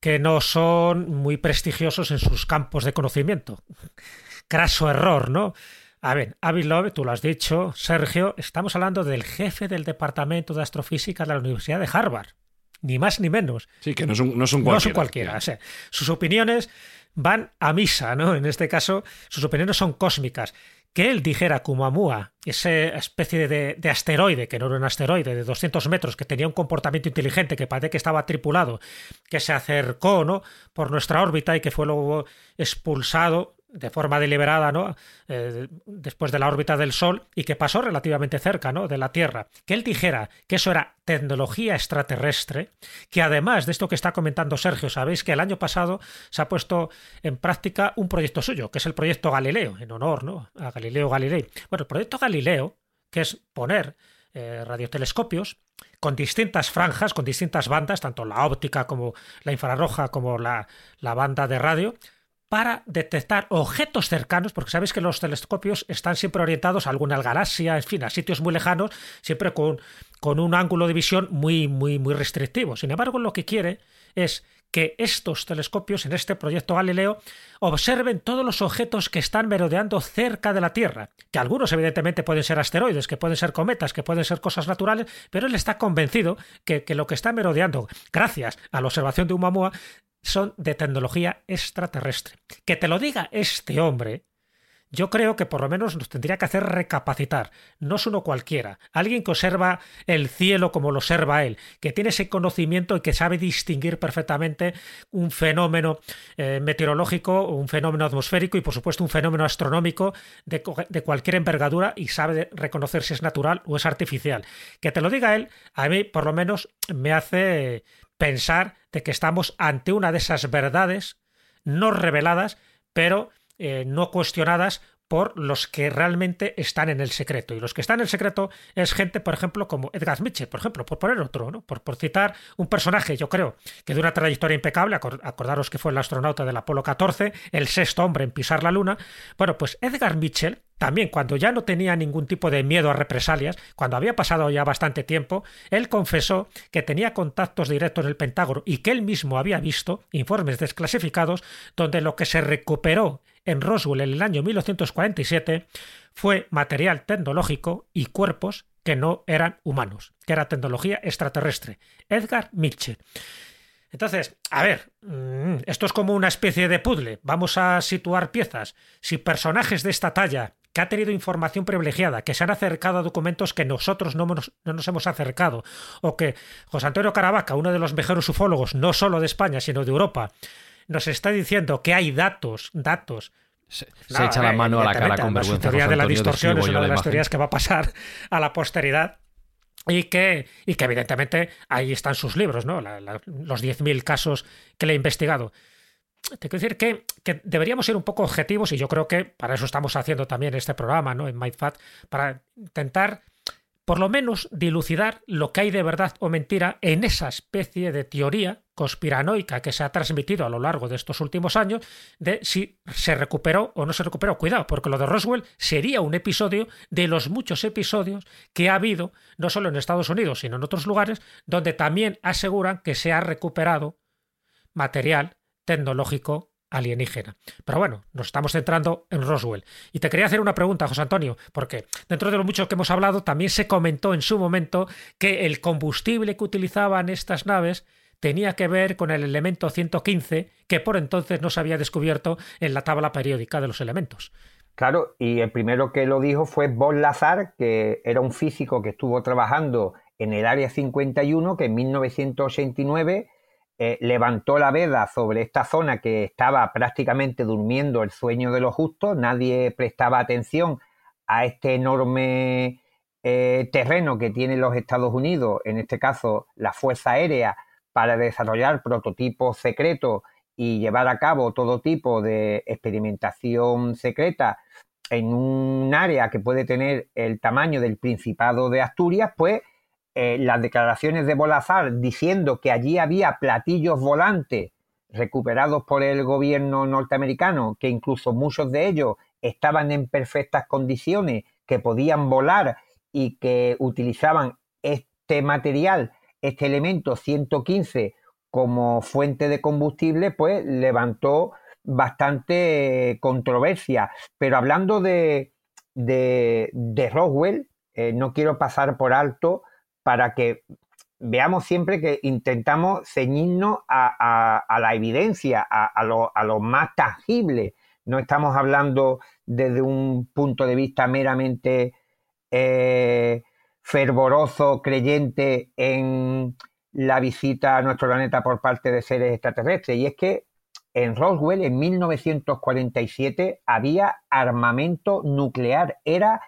que no son muy prestigiosos en sus campos de conocimiento. Craso error, ¿no? A ver, Avi Loeb, tú lo has dicho, Sergio, estamos hablando del jefe del Departamento de Astrofísica de la Universidad de Harvard. Ni más ni menos. Sí, que no es un, no es un No cualquiera. son cualquiera. o sea, sus opiniones van a misa, ¿no? En este caso, sus opiniones son cósmicas. Que él dijera Kumamua, esa especie de, de asteroide, que no era un asteroide, de 200 metros, que tenía un comportamiento inteligente, que parece que estaba tripulado, que se acercó, ¿no? Por nuestra órbita y que fue luego expulsado de forma deliberada, ¿no? Eh, después de la órbita del Sol y que pasó relativamente cerca, ¿no? De la Tierra. Que él dijera que eso era tecnología extraterrestre, que además de esto que está comentando Sergio, sabéis que el año pasado se ha puesto en práctica un proyecto suyo, que es el proyecto Galileo, en honor, ¿no? A Galileo Galilei. Bueno, el proyecto Galileo, que es poner eh, radiotelescopios con distintas franjas, con distintas bandas, tanto la óptica como la infrarroja, como la, la banda de radio, para detectar objetos cercanos, porque sabéis que los telescopios están siempre orientados a alguna galaxia, en fin, a sitios muy lejanos, siempre con, con un ángulo de visión muy, muy, muy restrictivo. Sin embargo, lo que quiere es que estos telescopios en este proyecto Galileo observen todos los objetos que están merodeando cerca de la Tierra, que algunos evidentemente pueden ser asteroides, que pueden ser cometas, que pueden ser cosas naturales, pero él está convencido que, que lo que está merodeando, gracias a la observación de Oumuamua, son de tecnología extraterrestre. Que te lo diga este hombre, yo creo que por lo menos nos tendría que hacer recapacitar. No es uno cualquiera. Alguien que observa el cielo como lo observa él, que tiene ese conocimiento y que sabe distinguir perfectamente un fenómeno eh, meteorológico, un fenómeno atmosférico y por supuesto un fenómeno astronómico de, de, cualquier envergadura y sabe reconocer si es natural o es artificial. Que te lo diga él, a mí por lo menos me hace pensar de que estamos ante una de esas verdades no reveladas, pero eh, no cuestionadas por los que realmente están en el secreto. Y los que están en el secreto es gente, por ejemplo, como Edgar Mitchell, por ejemplo, por poner otro, ¿no? por, por citar un personaje, yo creo, que de una trayectoria impecable, acordaros que fue el astronauta del Apolo 14, el sexto hombre en pisar la Luna. Bueno, pues Edgar Mitchell, también cuando ya no tenía ningún tipo de miedo a represalias, cuando había pasado ya bastante tiempo, él confesó que tenía contactos directos en el Pentágono y que él mismo había visto informes desclasificados donde lo que se recuperó en Roswell en el año 1947 fue material tecnológico y cuerpos que no eran humanos, que era tecnología extraterrestre. Edgar Mitchell. Entonces, a ver, esto es como una especie de puzzle. Vamos a situar piezas. Si personajes de esta talla, que ha tenido información privilegiada, que se han acercado a documentos que nosotros no nos, no nos hemos acercado, o que José Antonio Caravaca, uno de los mejores ufólogos, no solo de España, sino de Europa, nos está diciendo que hay datos, datos. Se, no, se echa la mano a la cara con vergüenza. La teoría de la distorsión es una de las teorías que va a pasar a la posteridad. Y que, y que evidentemente ahí están sus libros, ¿no? La, la, los 10.000 casos que le he investigado. Te quiero decir que, deberíamos ser un poco objetivos y yo creo que para eso estamos haciendo también este programa, ¿no? En MindFat, para intentar por lo menos dilucidar lo que hay de verdad o mentira en esa especie de teoría conspiranoica que se ha transmitido a lo largo de estos últimos años de si se recuperó o no se recuperó. Cuidado, porque lo de Roswell sería un episodio de los muchos episodios que ha habido, no solo en Estados Unidos, sino en otros lugares, donde también aseguran que se ha recuperado material tecnológico alienígena. Pero bueno, nos estamos centrando en Roswell. Y te quería hacer una pregunta, José Antonio, porque dentro de lo mucho que hemos hablado, también se comentó en su momento que el combustible que utilizaban estas naves tenía que ver con el elemento 115 que por entonces no se había descubierto en la tabla periódica de los elementos. Claro, y el primero que lo dijo fue Von Lazar, que era un físico que estuvo trabajando en el Área 51, que en 1989 eh, levantó la veda sobre esta zona que estaba prácticamente durmiendo el sueño de los justos, nadie prestaba atención a este enorme eh, terreno que tienen los Estados Unidos, en este caso la Fuerza Aérea, para desarrollar prototipos secretos y llevar a cabo todo tipo de experimentación secreta en un área que puede tener el tamaño del Principado de Asturias, pues eh, las declaraciones de Bolazar diciendo que allí había platillos volantes recuperados por el gobierno norteamericano, que incluso muchos de ellos estaban en perfectas condiciones, que podían volar y que utilizaban este material, este elemento 115 como fuente de combustible, pues levantó bastante controversia. Pero hablando de, de, Roswell, eh, no quiero pasar por alto para que veamos siempre que intentamos ceñirnos a, la evidencia, a, lo, más tangible. No estamos hablando desde un punto de vista meramente eh, fervoroso, creyente en la visita a nuestro planeta por parte de seres extraterrestres. Y es que en Roswell, en 1947, había armamento nuclear. Era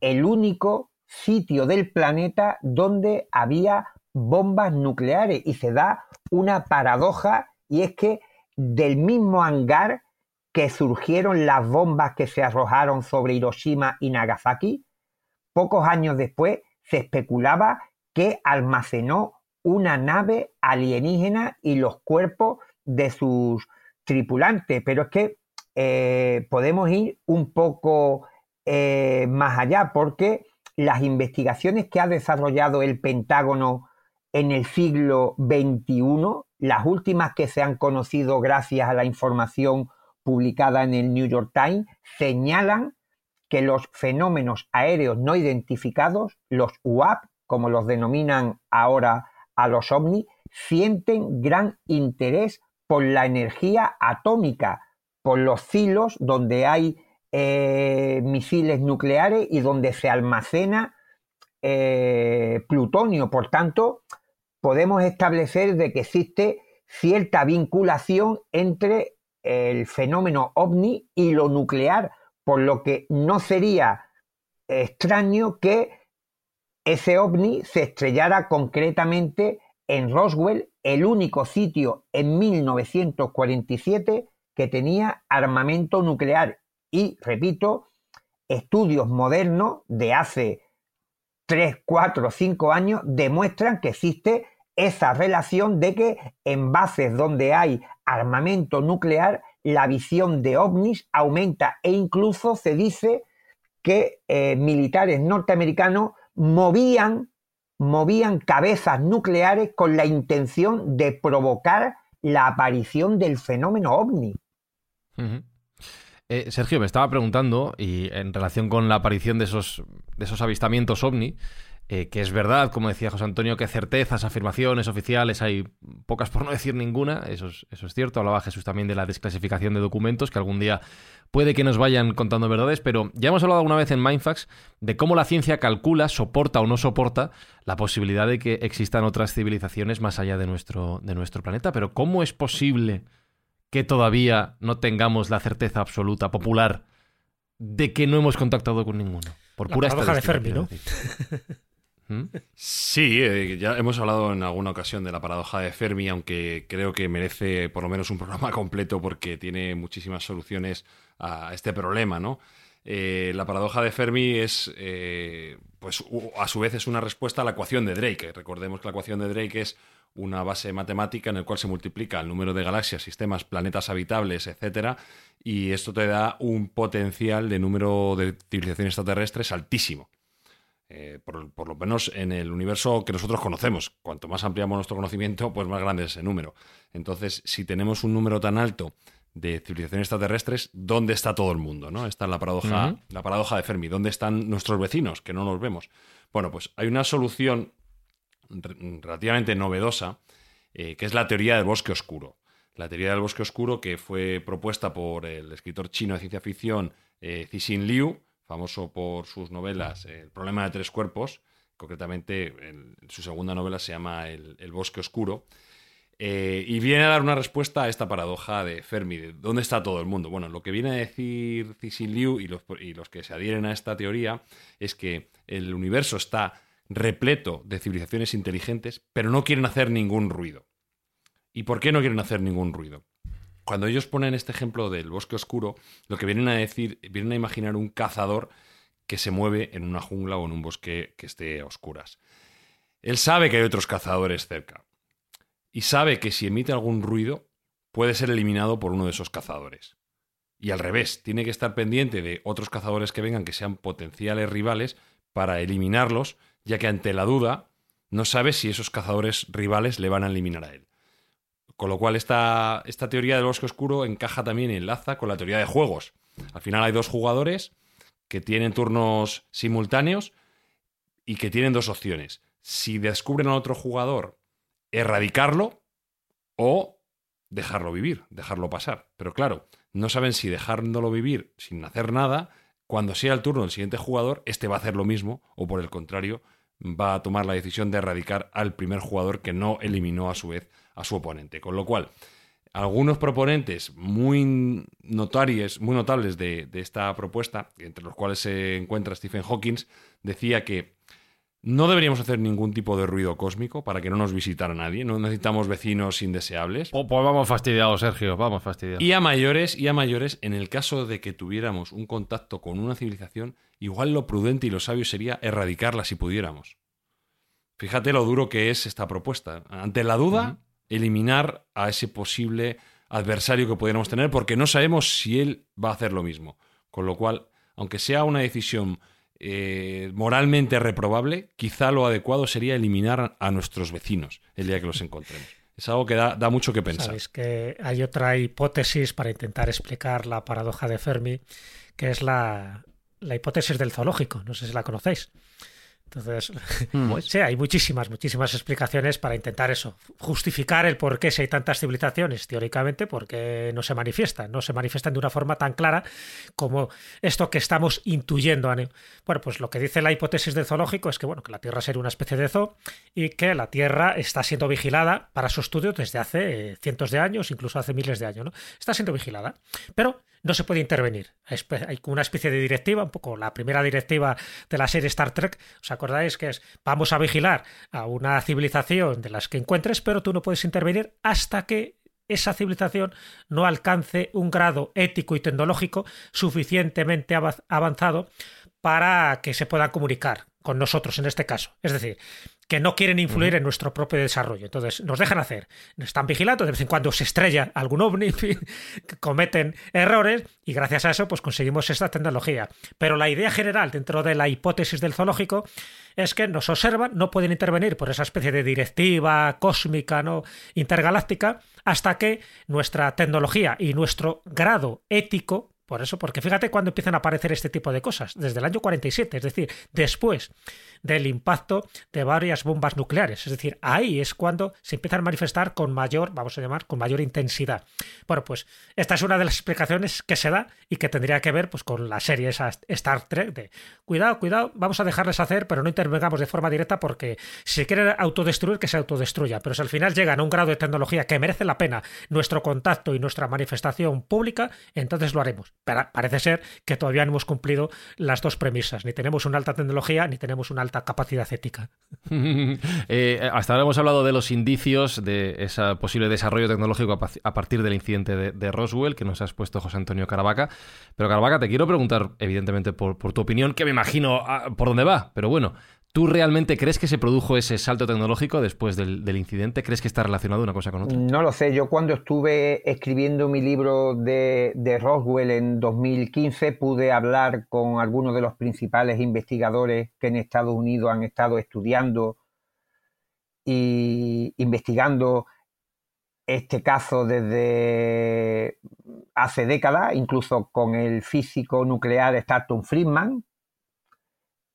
el único sitio del planeta donde había bombas nucleares. Y se da una paradoja, y es que del mismo hangar que surgieron las bombas que se arrojaron sobre Hiroshima y Nagasaki, pocos años después se especulaba que almacenó una nave alienígena y los cuerpos de sus tripulantes. Pero es que eh, podemos ir un poco eh, más allá porque las investigaciones que ha desarrollado el Pentágono en el siglo XXI, las últimas que se han conocido gracias a la información publicada en el New York Times, señalan que los fenómenos aéreos no identificados, los UAP, como los denominan ahora a los ovnis, sienten gran interés por la energía atómica, por los silos donde hay eh, misiles nucleares y donde se almacena eh, plutonio. Por tanto, podemos establecer de que existe cierta vinculación entre el fenómeno ovni y lo nuclear, por lo que no sería extraño que ese ovni se estrellara concretamente en Roswell, el único sitio en 1947 que tenía armamento nuclear. Y, repito, estudios modernos de hace 3, 4, 5 años demuestran que existe esa relación de que en bases donde hay armamento nuclear, la visión de ovnis aumenta e incluso se dice que eh, militares norteamericanos movían, movían cabezas nucleares con la intención de provocar la aparición del fenómeno ovni. Eh, Sergio, me estaba preguntando, y en relación con la aparición de esos, de esos avistamientos ovni, eh, que es verdad, como decía José Antonio, que certezas, afirmaciones oficiales hay pocas por no decir ninguna, eso es, eso es cierto. Hablaba Jesús también de la desclasificación de documentos, que algún día puede que nos vayan contando verdades, pero ya hemos hablado alguna vez en Mindfax de cómo la ciencia calcula, soporta o no soporta la posibilidad de que existan otras civilizaciones más allá de nuestro, de nuestro planeta. Pero ¿cómo es posible que todavía no tengamos la certeza absoluta, popular, de que no hemos contactado con ninguno? Por pura estadística. de Fermi, ¿no? ¿Mm? Sí, eh, ya hemos hablado en alguna ocasión de la paradoja de Fermi, aunque creo que merece por lo menos un programa completo porque tiene muchísimas soluciones a este problema, ¿no? Eh, la paradoja de Fermi es, eh, pues, a su vez es una respuesta a la ecuación de Drake. Recordemos que la ecuación de Drake es una base matemática en la cual se multiplica el número de galaxias, sistemas, planetas habitables, etcétera, y esto te da un potencial de número de civilizaciones extraterrestres altísimo. Eh, por, lo menos en el universo que nosotros conocemos. Cuanto más ampliamos nuestro conocimiento, pues más grande es ese número. Entonces, si tenemos un número tan alto de civilizaciones extraterrestres, ¿dónde está todo el mundo? ¿no? Está la paradoja, la paradoja de Fermi. ¿Dónde están nuestros vecinos que no nos vemos? Bueno, pues hay una solución relativamente novedosa, eh, que es la teoría del bosque oscuro. La teoría del bosque oscuro que fue propuesta por el escritor chino de ciencia ficción eh, Cixin Liu, famoso por sus novelas El problema de tres cuerpos, concretamente su segunda novela se llama El, bosque oscuro, eh, y viene a dar una respuesta a esta paradoja de Fermi, de dónde está todo el mundo. Bueno, lo que viene a decir Cixin Liu y los que se adhieren a esta teoría es que el universo está repleto de civilizaciones inteligentes, pero no quieren hacer ningún ruido. ¿Y por qué no quieren hacer ningún ruido? Cuando ellos ponen este ejemplo del bosque oscuro, lo que vienen a decir, vienen a imaginar un cazador que se mueve en una jungla o en un bosque que esté a oscuras. Él sabe que hay otros cazadores cerca y sabe que si emite algún ruido puede ser eliminado por uno de esos cazadores. Y al revés, tiene que estar pendiente de otros cazadores que vengan que sean potenciales rivales para eliminarlos, ya que ante la duda no sabe si esos cazadores rivales le van a eliminar a él. Con lo cual esta, esta teoría del bosque oscuro encaja también y enlaza con la teoría de juegos. Al final hay dos jugadores que tienen turnos simultáneos y que tienen dos opciones. Si descubren a otro jugador, erradicarlo o dejarlo vivir, dejarlo pasar. Pero claro, no saben si dejándolo vivir sin hacer nada, cuando sea el turno del siguiente jugador, este va a hacer lo mismo o por el contrario, va a tomar la decisión de erradicar al primer jugador que no eliminó a su vez a su oponente. Con lo cual, algunos proponentes muy notarios, muy notables de, esta propuesta, entre los cuales se encuentra Stephen Hawking, decía que no deberíamos hacer ningún tipo de ruido cósmico para que no nos visitara nadie. No necesitamos vecinos indeseables. Pues, pues vamos fastidiados, Sergio, vamos fastidiados. Y a mayores, y a mayores, en el caso de que tuviéramos un contacto con una civilización, igual lo prudente y lo sabio sería erradicarla si pudiéramos. Fíjate lo duro que es esta propuesta. Ante la duda, eliminar a ese posible adversario que pudiéramos tener, porque no sabemos si él va a hacer lo mismo. Con lo cual, aunque sea una decisión eh, moralmente reprobable, quizá lo adecuado sería eliminar a nuestros vecinos el día que los encontremos. Es algo que da, da mucho que pensar. Sabéis que hay otra hipótesis para intentar explicar la paradoja de Fermi, que es la, la hipótesis del zoológico. No sé si la conocéis. Entonces, mm. sí, hay muchísimas, muchísimas explicaciones para intentar eso, justificar el por qué si hay tantas civilizaciones, teóricamente, porque no se manifiestan, no se manifiestan de una forma tan clara como esto que estamos intuyendo. Bueno, pues lo que dice la hipótesis del zoológico es que, bueno, que la Tierra sería una especie de zoo y que la Tierra está siendo vigilada para su estudio desde hace eh, cientos de años, incluso hace miles de años, ¿no? Está siendo vigilada, pero no se puede intervenir. Hay una especie de directiva, un poco la primera directiva de la serie Star Trek. ¿Os acordáis que es vamos a vigilar a una civilización de las que encuentres, pero tú no puedes intervenir hasta que esa civilización no alcance un grado ético y tecnológico suficientemente avanzado para que se puedan comunicar con nosotros en este caso. Es decir, que no quieren influir en nuestro propio desarrollo. Entonces, nos dejan hacer. Nos están vigilando, de vez en cuando se estrella algún ovni, cometen errores y gracias a eso pues conseguimos esta tecnología. Pero la idea general dentro de la hipótesis del zoológico es que nos observan, no pueden intervenir por esa especie de directiva cósmica, no intergaláctica, hasta que nuestra tecnología y nuestro grado ético por eso, porque fíjate cuando empiezan a aparecer este tipo de cosas, desde el año 47, es decir, después del impacto de varias bombas nucleares. Es decir, ahí es cuando se empiezan a manifestar con mayor, vamos a llamar, con mayor intensidad. Bueno, pues esta es una de las explicaciones que se da y que tendría que ver pues, con la serie esa Star Trek de cuidado, cuidado, vamos a dejarles hacer, pero no intervengamos de forma directa porque si quieren autodestruir, que se autodestruya. Pero si al final llegan a un grado de tecnología que merece la pena nuestro contacto y nuestra manifestación pública, entonces lo haremos. Parece ser que todavía no hemos cumplido las dos premisas. Ni tenemos una alta tecnología, ni tenemos una alta capacidad ética. Eh, hasta ahora hemos hablado de los indicios de ese posible desarrollo tecnológico a partir del incidente de, Roswell que nos ha expuesto José Antonio Caravaca. Pero Caravaca, te quiero preguntar, evidentemente, por, por tu opinión, que me imagino ah, por dónde va. Pero bueno, ¿Tú realmente crees que se produjo ese salto tecnológico después del, incidente? ¿Crees que está relacionado una cosa con otra? No lo sé. Yo cuando estuve escribiendo mi libro de, Roswell en 2015 pude hablar con algunos de los principales investigadores que en Estados Unidos han estado estudiando y investigando este caso desde hace décadas, incluso con el físico nuclear Stanton Friedman,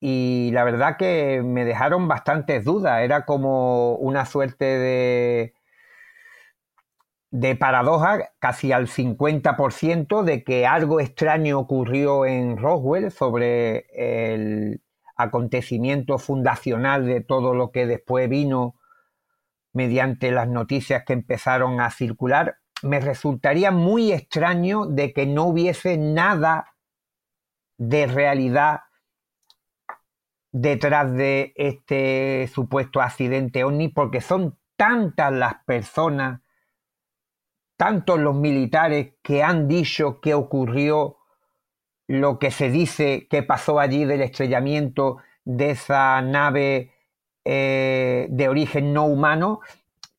y la verdad que me dejaron bastantes dudas. Era como una suerte de, de paradoja, casi al 50%, de que algo extraño ocurrió en Roswell sobre el acontecimiento fundacional de todo lo que después vino mediante las noticias que empezaron a circular. Me resultaría muy extraño de que no hubiese nada de realidad detrás de este supuesto accidente ovni porque son tantas las personas, tantos los militares que han dicho que ocurrió lo que se dice que pasó allí del estrellamiento de esa nave eh, de origen no humano,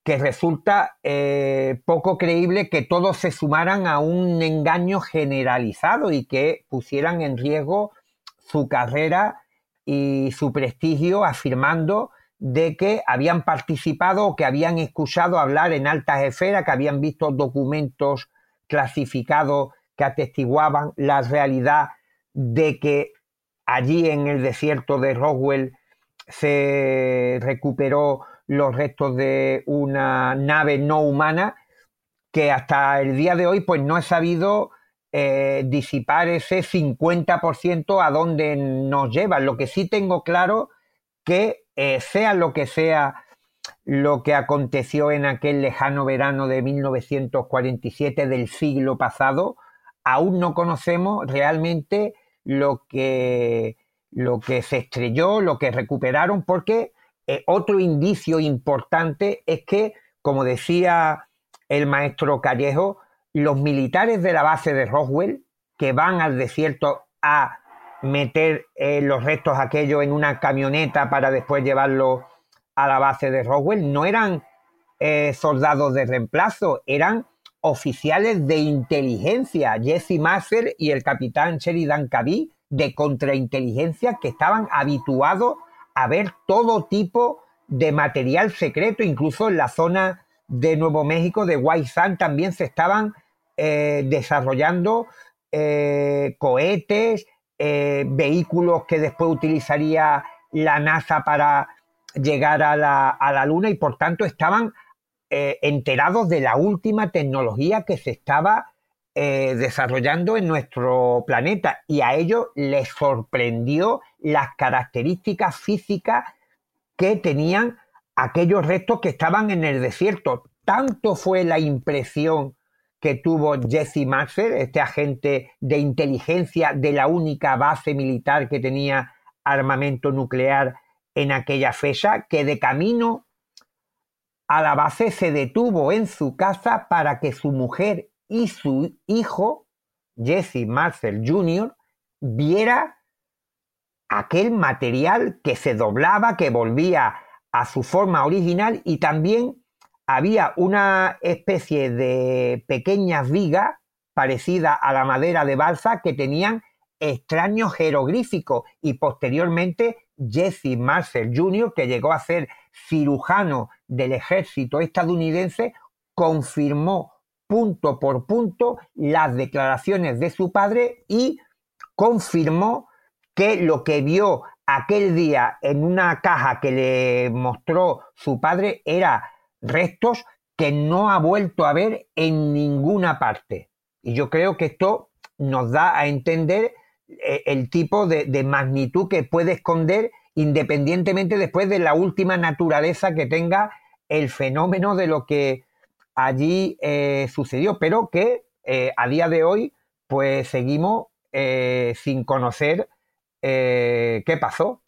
que resulta eh, poco creíble que todos se sumaran a un engaño generalizado y que pusieran en riesgo su carrera y su prestigio afirmando de que habían participado que habían escuchado hablar en altas esferas, que habían visto documentos clasificados que atestiguaban la realidad de que allí en el desierto de Roswell se recuperó los restos de una nave no humana que hasta el día de hoy pues no he sabido eh, disipar ese 50% a donde nos lleva. Lo que sí tengo claro que eh, sea lo que sea lo que aconteció en aquel lejano verano de 1947 del siglo pasado, aún no conocemos realmente lo que, lo que se estrelló, lo que recuperaron, porque eh, otro indicio importante es que, como decía el maestro Callejo, los militares de la base de Roswell, que van al desierto a meter eh, los restos aquellos en una camioneta para después llevarlo a la base de Roswell, no eran eh, soldados de reemplazo, eran oficiales de inteligencia, Jesse Masser y el capitán Sheridan Caby, de contrainteligencia, que estaban habituados a ver todo tipo de material secreto, incluso en la zona de Nuevo México, de Sand, también se estaban eh, desarrollando eh, cohetes, eh, vehículos que después utilizaría la NASA para llegar a la, a la Luna y por tanto estaban enterados de la última tecnología que se estaba desarrollando en nuestro planeta y a ellos les sorprendió las características físicas que tenían aquellos restos que estaban en el desierto. Tanto fue la impresión que tuvo Jesse Maxwell, este agente de inteligencia de la única base militar que tenía armamento nuclear en aquella fecha, que de camino a la base se detuvo en su casa para que su mujer y su hijo, Jesse Marcel Jr., viera aquel material que se doblaba, que volvía a su forma original y también había una especie de pequeñas vigas parecida a la madera de balsa que tenían extraños jeroglíficos y posteriormente Jesse Marcel Jr., que llegó a ser cirujano del ejército estadounidense, confirmó punto por punto las declaraciones de su padre y confirmó que lo que vio aquel día en una caja que le mostró su padre era restos que no ha vuelto a ver en ninguna parte. Y yo creo que esto nos da a entender eh, el tipo de, magnitud que puede esconder independientemente después de la última naturaleza que tenga el fenómeno de lo que allí eh, sucedió, pero que eh, a día de hoy pues seguimos sin conocer qué pasó.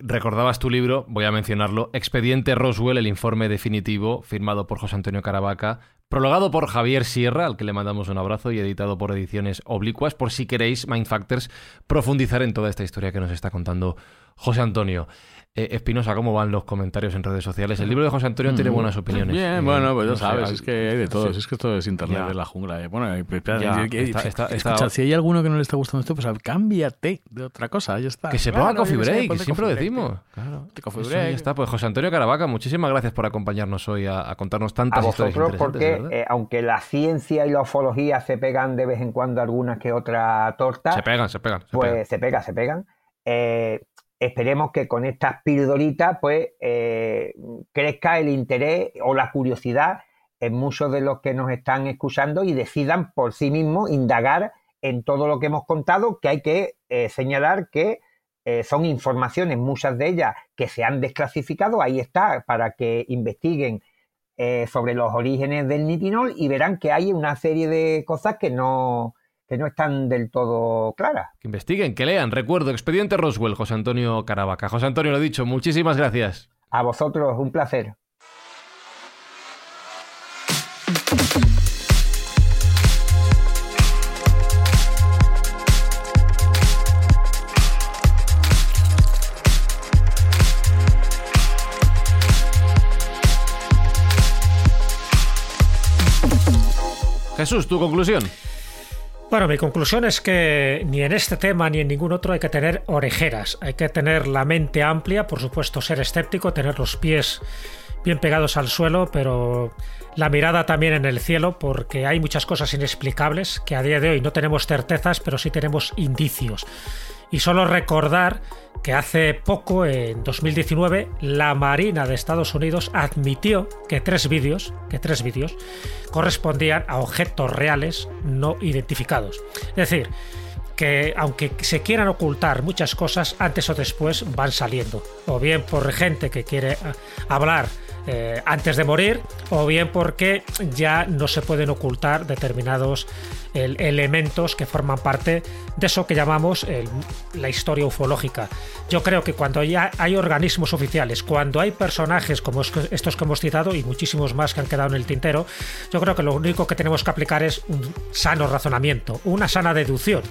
Recordabas tu libro, voy a mencionarlo, Expediente Roswell, el informe definitivo, firmado por José Antonio Caravaca, prologado por Javier Sierra, al que le mandamos un abrazo, y editado por Ediciones Oblicuas, por si queréis, Mindfactors, profundizar en toda esta historia que nos está contando José Antonio. Eh, Espinosa, ¿cómo van los comentarios en redes sociales? El libro de José Antonio tiene mm. buenas opiniones. Bien, eh, bueno, pues ya sabes, es que hay de todo. Es que esto es internet de la jungla. Eh. Bueno, escucha, si hay alguno que no le está gustando esto, pues cámbiate de otra cosa, ya está. Que se ponga Coffee Break, siempre lo decimos. Claro. Coffee Break. ya está, pues José Antonio Caravaca, muchísimas gracias por acompañarnos hoy a, contarnos tantas a vosotros historias porque aunque la ciencia y la ufología se pegan de vez en cuando algunas que otra torta, se pegan, se pegan, pues se pegan, se pegan. Eh, esperemos que con estas pildoritas pues eh, crezca el interés o la curiosidad en muchos de los que nos están escuchando y decidan por sí mismos indagar en todo lo que hemos contado, que hay que eh, señalar que eh, son informaciones, muchas de ellas que se han desclasificado, ahí está, para que investiguen sobre los orígenes del nitinol y verán que hay una serie de cosas que no, que no están del todo claras. Que investiguen, que lean. Recuerdo, expediente Roswell, José Antonio Caravaca. José Antonio, lo dicho, muchísimas gracias. A vosotros, un placer. Jesús, tu conclusión. Bueno, mi conclusión es que ni en este tema ni en ningún otro hay que tener orejeras, hay que tener la mente amplia, por supuesto ser escéptico, tener los pies bien pegados al suelo, pero la mirada también en el cielo, porque hay muchas cosas inexplicables que a día de hoy no tenemos certezas, pero sí tenemos indicios. Y solo recordar que hace poco, en 2019, la Marina de Estados Unidos admitió que tres vídeos, que tres vídeos, correspondían a objetos reales no identificados. Es decir, que aunque se quieran ocultar muchas cosas, antes o después van saliendo. O bien por gente que quiere eh, hablar eh, antes de morir, o bien porque ya no se pueden ocultar determinados elementos que forman parte de eso que llamamos la historia ufológica. Yo creo que cuando ya hay organismos oficiales, cuando hay personajes como estos que hemos citado y muchísimos más que han quedado en el tintero, yo creo que lo único que tenemos que aplicar es un sano razonamiento, una sana deducción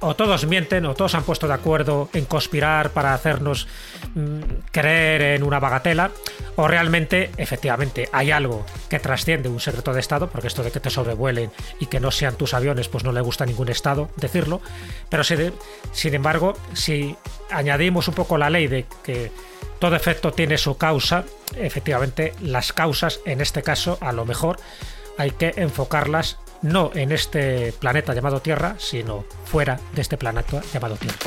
o todos mienten o todos han puesto de acuerdo en conspirar para hacernos mm, creer en una bagatela, o realmente, efectivamente, hay algo que trasciende un secreto de Estado, porque esto de que te sobrevuelen y que no sean tus aviones, pues no le gusta a ningún Estado decirlo, pero sin embargo, si añadimos un poco la ley de que todo efecto tiene su causa, efectivamente las causas, en este caso, a lo mejor hay que enfocarlas no en este planeta llamado Tierra, sino fuera de este planeta llamado Tierra.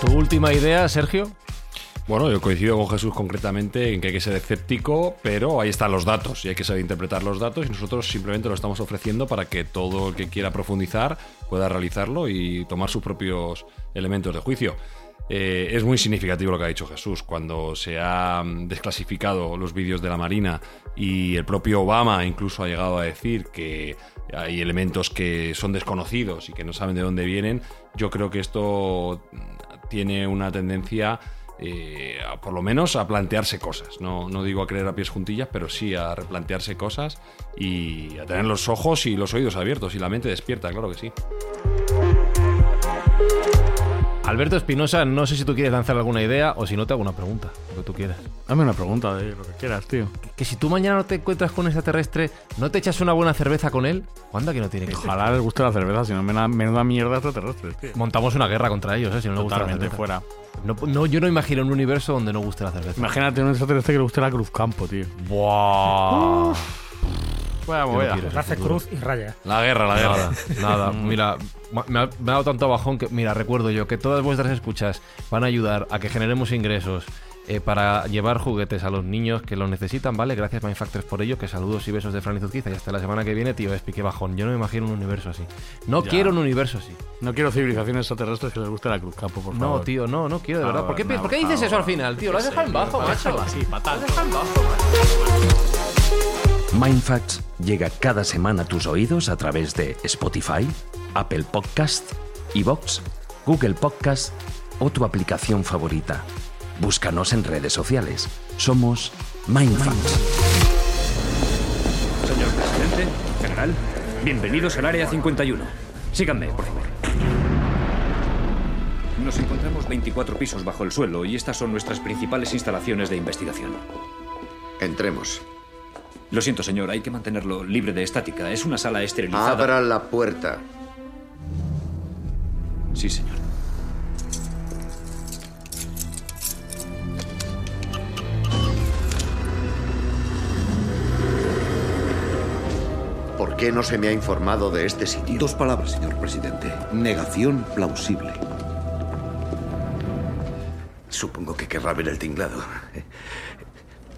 ¿Tu última idea, Sergio? Bueno, yo coincido con Jesús concretamente en que hay que ser escéptico, pero ahí están los datos y hay que saber interpretar los datos y nosotros simplemente lo estamos ofreciendo para que todo el que quiera profundizar pueda realizarlo y tomar sus propios elementos de juicio. Eh, es muy significativo lo que ha dicho Jesús. Cuando se han desclasificado los vídeos de la Marina y el propio Obama incluso ha llegado a decir que hay elementos que son desconocidos y que no saben de dónde vienen, yo creo que esto tiene una tendencia... Eh, por lo menos a plantearse cosas. No, no digo a creer a pies juntillas, pero sí a replantearse cosas y a tener los ojos y los oídos abiertos y la mente despierta, claro que sí. Alberto Espinosa, no sé si tú quieres lanzar alguna idea o si no te hago una pregunta, lo que tú quieras. Dame una pregunta de lo que quieras, tío. Que, si tú mañana no te encuentras con un extraterrestre, ¿no te echas una buena cerveza con él? ¿Cuándo que no tiene que Ojalá les guste la cerveza, si no, menuda mierda extraterrestre, tío. Montamos una guerra contra ellos, ¿eh? Si no les gusta la cerveza. fuera. No, yo no imagino un universo donde no guste la cerveza. Imagínate un extraterrestre que le guste la Cruz Campo, tío. Buah. Voy a Hace cruz y raya. La guerra, la guerra. Nada, mira, me ha, dado tanto bajón que, mira, recuerdo yo que todas vuestras escuchas van a ayudar a que generemos ingresos eh, para llevar juguetes a los niños que lo necesitan, ¿vale? Gracias Mindfactors por ello, que saludos y besos de Fran y Zuzquiza y hasta la semana que viene, tío, explique bajón. Yo no me imagino un universo así. No quiero un universo así. No quiero civilizaciones extraterrestres que les guste la cruz campo, por favor. No, tío, no, no quiero, de verdad. ¿Por qué, ¿por qué dices eso al final, tío? Lo has dejado en bajo, macho. Fatal. Lo has dejado en bajo, Mindfacts llega cada semana a tus oídos a través de Spotify, Apple Podcast, Evox, Google Podcast o tu aplicación favorita. Búscanos en redes sociales. Somos Mindfacts. Señor presidente, general, bienvenidos al Área 51. Síganme, por favor. Nos encontramos 24 pisos bajo el suelo y estas son nuestras principales instalaciones de investigación. Entremos. Lo siento, señor, hay que mantenerlo libre de estática. Es una sala esterilizada. Abra la puerta. Sí, señor. ¿Por qué no se me ha informado de este sitio? Dos palabras, señor presidente. Negación plausible. Supongo que querrá ver el tinglado.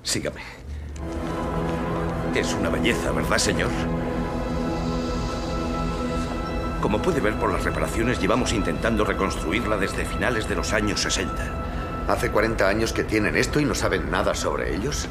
Sígame. Es una belleza, ¿verdad, señor? Como puede ver por las reparaciones, llevamos intentando reconstruirla desde finales de los años 60. ¿Hace 40 años que tienen esto y no saben nada sobre ellos?